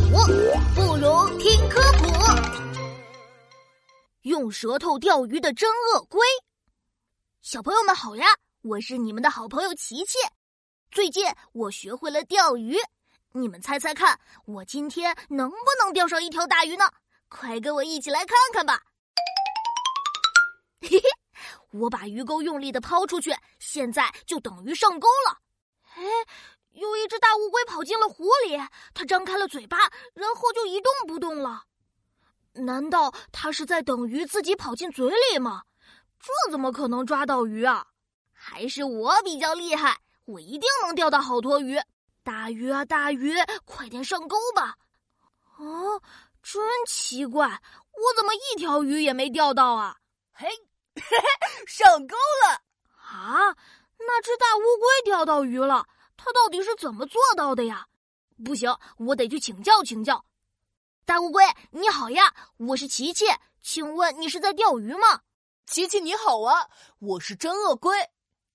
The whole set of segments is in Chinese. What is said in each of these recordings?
鼠，不如听科普。用舌头钓鱼的真鳄龟，小朋友们好呀！我是你们的好朋友琪琪。最近我学会了钓鱼，你们猜猜看，我今天能不能钓上一条大鱼呢？快跟我一起来看看吧！嘿嘿，我把鱼钩用力的抛出去，现在就等于上钩了。跑进了湖里，它张开了嘴巴，然后就一动不动了。难道它是在等鱼自己跑进嘴里吗？这怎么可能抓到鱼啊？还是我比较厉害，我一定能钓到好多鱼！大鱼啊，大鱼，快点上钩吧！哦，真奇怪，我怎么一条鱼也没钓到啊？嘿，上钩了！啊，那只大乌龟钓到鱼了。他到底是怎么做到的呀？不行，我得去请教请教。大乌龟，你好呀，我是琪琪，请问你是在钓鱼吗？琪琪你好啊，我是真鳄龟。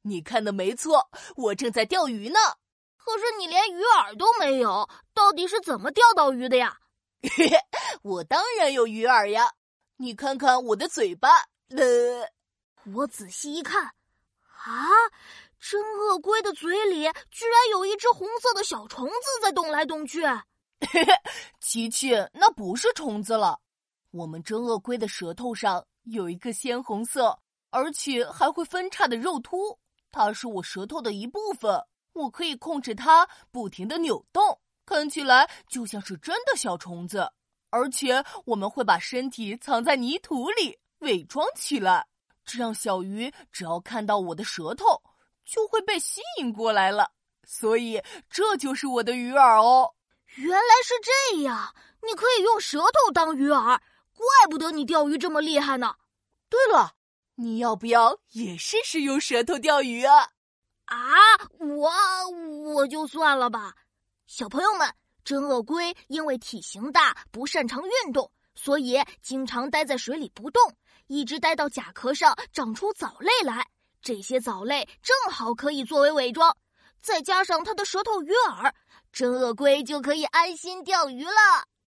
你看的没错，我正在钓鱼呢。可是你连鱼饵都没有，到底是怎么钓到鱼的呀？嘿嘿，我当然有鱼饵呀，你看看我的嘴巴。呃，我仔细一看，啊。嘴里居然有一只红色的小虫子在动来动去。嘿嘿，琪琪，那不是虫子了。我们真鳄龟的舌头上有一个鲜红色，而且还会分叉的肉突，它是我舌头的一部分。我可以控制它不停的扭动，看起来就像是真的小虫子。而且我们会把身体藏在泥土里，伪装起来，这样小鱼只要看到我的舌头。就会被吸引过来了，所以这就是我的鱼饵哦。原来是这样，你可以用舌头当鱼饵，怪不得你钓鱼这么厉害呢。对了，你要不要也试试用舌头钓鱼啊？啊，我我就算了吧。小朋友们，真鳄龟因为体型大，不擅长运动，所以经常待在水里不动，一直待到甲壳上长出藻类来。这些藻类正好可以作为伪装，再加上它的舌头鱼饵，真鳄龟就可以安心钓鱼了。